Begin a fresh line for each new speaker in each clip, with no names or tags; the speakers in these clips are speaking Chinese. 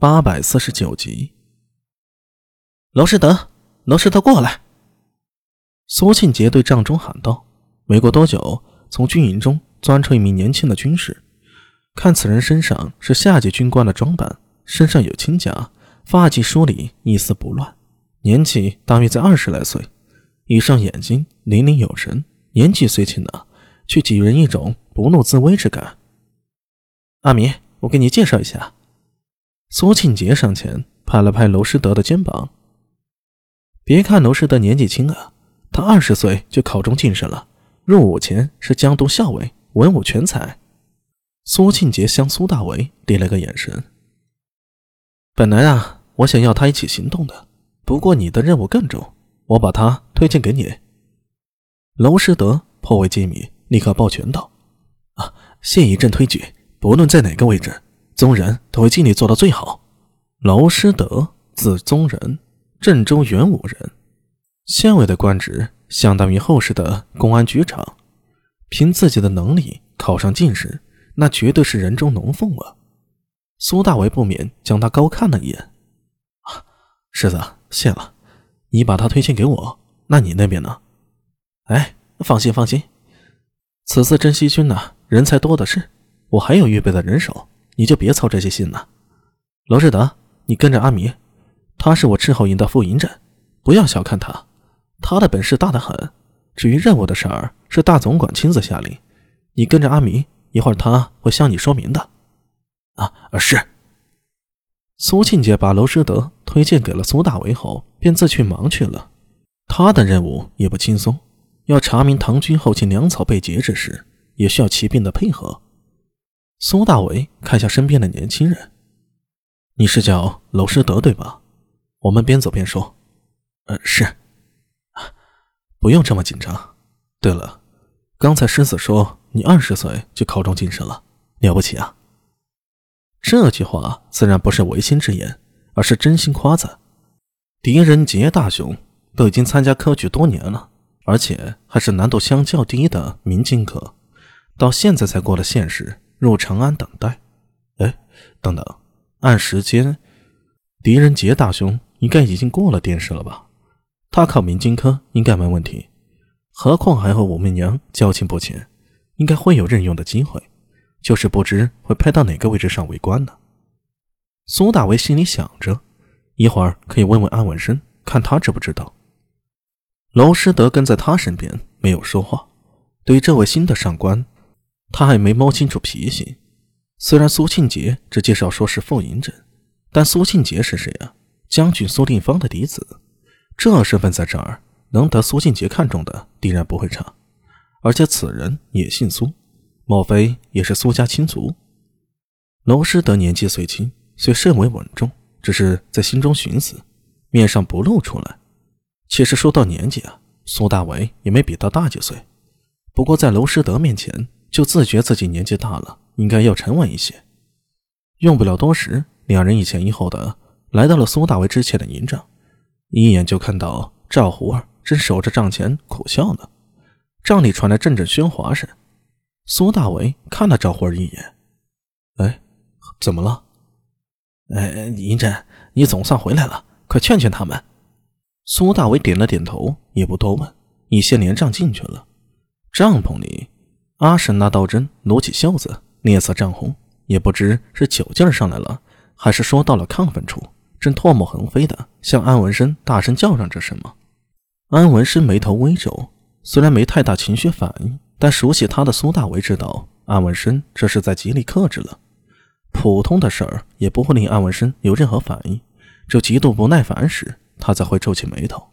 八百四十九集。娄师德，娄师德，过来！苏庆杰对帐中喊道。没过多久，从军营中钻出一名年轻的军士。看此人身上是下级军官的装扮，身上有轻甲，发髻梳理，一丝不乱，年纪大约在二十来岁，一双眼睛灵灵有神，年纪虽轻呢，却给人一种不怒自威之感。阿弥，我给你介绍一下。苏庆杰上前拍了拍娄师德的肩膀。别看娄师德年纪轻啊，他二十岁就考中进士了，入伍前是江都校尉，文武全才。苏庆杰向苏大为递了个眼神。本来啊，我想要他一起行动的，不过你的任务更重，我把他推荐给你。娄师德颇为机敏，立刻抱拳道：“啊，谢一阵推举，不论在哪个位置，宗人都会尽力做到最好。”娄师德，字宗仁。郑州元武人，县尉的官职相当于后世的公安局长。凭自己的能力考上进士，那绝对是人中龙凤啊！苏大为不免将他高看了一眼。世子，谢了。你把他推荐给我，那你那边呢？哎，放心放心，此次征西军呢，人才多的是，我还有预备的人手，你就别操这些心了。罗志德，你跟着阿弥。他是我斥候营的副营长，不要小看他，他的本事大得很。至于任务的事儿，是大总管亲自下令，你跟着阿明，一会儿他会向你说明的。啊，是。苏庆杰把娄师德推荐给了苏大为后，便自去忙去了。他的任务也不轻松，要查明唐军后勤粮草被劫之事，也需要骑兵的配合。苏大为看向身边的年轻人：“你是叫娄师德对吧？”我们边走边说，呃，是，不用这么紧张。对了，刚才狮子说你二十岁就考中进士了，了不起啊！这句话自然不是违心之言，而是真心夸赞。狄仁杰大雄都已经参加科举多年了，而且还是难度相较低的明经科，到现在才过了县试，入长安等待。哎，等等，按时间，狄仁杰大兄。应该已经过了殿试了吧？他考明经科应该没问题，何况还和武媚娘交情不浅，应该会有任用的机会，就是不知会派到哪个位置上为官呢？苏大为心里想着，一会儿可以问问安文生，看他知不知道。娄师德跟在他身边，没有说话。对这位新的上官，他还没摸清楚脾性。虽然苏庆杰只介绍说是副营长，但苏庆杰是谁啊？将军苏定方的嫡子，这身份在这儿能得苏庆杰看中的，定然不会差。而且此人也姓苏，莫非也是苏家亲族？娄师德年纪虽轻，虽甚为稳重，只是在心中寻思，面上不露出来。其实说到年纪啊，苏大为也没比他大几岁，不过在娄师德面前，就自觉自己年纪大了，应该要沉稳一些。用不了多时，两人一前一后的。来到了苏大为之前的营帐，一眼就看到赵胡儿正守着帐前苦笑呢。帐里传来阵阵喧哗声。苏大为看了赵胡儿一眼：“哎，怎么了？”“哎，营长，你总算回来了，快劝劝他们。”苏大为点了点头，也不多问，一些连帐进去了。帐篷里，阿婶拿刀针撸起袖子，脸色涨红，也不知是酒劲上来了，还是说到了亢奋处。正唾沫横飞的向安文生大声叫嚷着什么，安文生眉头微皱，虽然没太大情绪反应，但熟悉他的苏大为知道安文生这是在极力克制了。普通的事儿也不会令安文生有任何反应，就极度不耐烦时，他才会皱起眉头。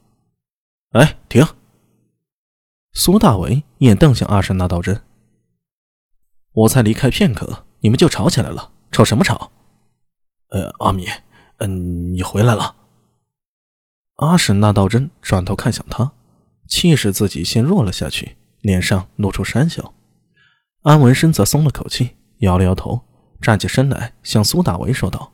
哎，停！苏大为一眼瞪向阿山那道针。我才离开片刻，你们就吵起来了，吵什么吵？呃，阿米。嗯，你回来了。阿婶那道真转头看向他，气势自己先弱了下去，脸上露出讪笑。安文生则松了口气，摇了摇头，站起身来向苏大为说道：“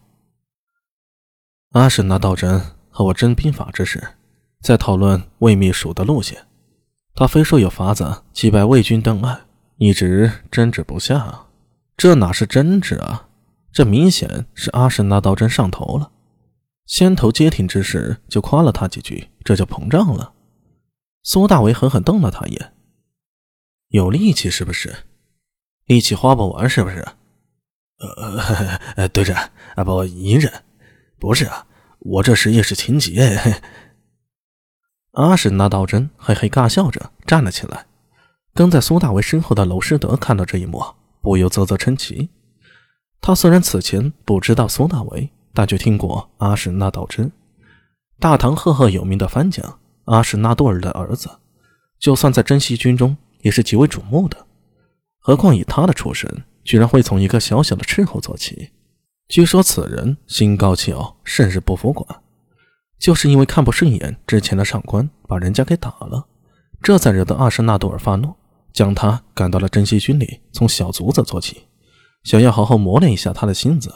阿婶那道真和我争兵法之时，在讨论魏秘书的路线。他非说有法子击败魏军登岸，一直争执不下。这哪是争执啊？这明显是阿什纳道真上头了，先头接挺之时就夸了他几句，这就膨胀了。苏大为狠狠瞪了他一眼：“有力气是不是？力气花不完是不是？”“
呃，呃，队长啊，不，隐忍，不是啊，我这是一时情急。”
阿什纳道真嘿嘿尬笑着站了起来。跟在苏大为身后的娄师德看到这一幕，不由啧啧称奇。他虽然此前不知道苏大为，但却听过阿什纳道真，大唐赫赫有名的藩将，阿什纳多尔的儿子，就算在征西军中也是极为瞩目的。何况以他的出身，居然会从一个小小的斥候做起。据说此人心高气傲，甚是不服管，就是因为看不顺眼之前的上官，把人家给打了，这才惹得阿什纳多尔发怒。将他赶到了征西军里，从小卒子做起，想要好好磨练一下他的性子。